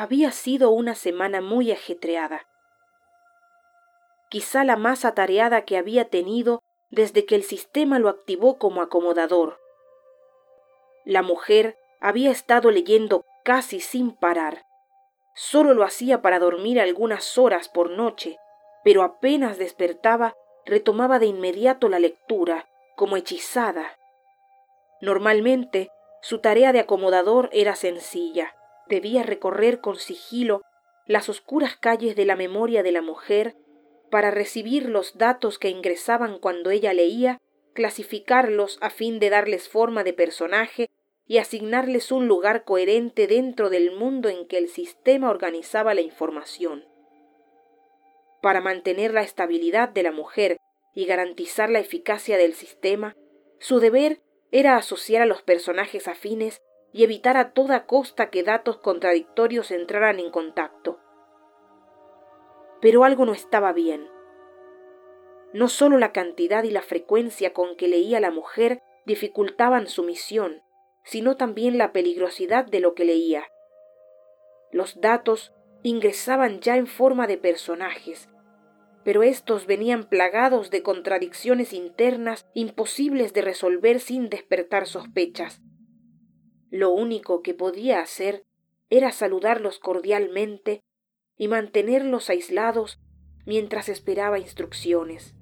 Había sido una semana muy ajetreada, quizá la más atareada que había tenido desde que el sistema lo activó como acomodador. La mujer había estado leyendo casi sin parar. Solo lo hacía para dormir algunas horas por noche, pero apenas despertaba retomaba de inmediato la lectura, como hechizada. Normalmente su tarea de acomodador era sencilla. Debía recorrer con sigilo las oscuras calles de la memoria de la mujer para recibir los datos que ingresaban cuando ella leía, clasificarlos a fin de darles forma de personaje y asignarles un lugar coherente dentro del mundo en que el sistema organizaba la información. Para mantener la estabilidad de la mujer y garantizar la eficacia del sistema, su deber era asociar a los personajes afines y evitar a toda costa que datos contradictorios entraran en contacto. Pero algo no estaba bien. No sólo la cantidad y la frecuencia con que leía la mujer dificultaban su misión, sino también la peligrosidad de lo que leía. Los datos ingresaban ya en forma de personajes, pero éstos venían plagados de contradicciones internas imposibles de resolver sin despertar sospechas. Lo único que podía hacer era saludarlos cordialmente y mantenerlos aislados mientras esperaba instrucciones.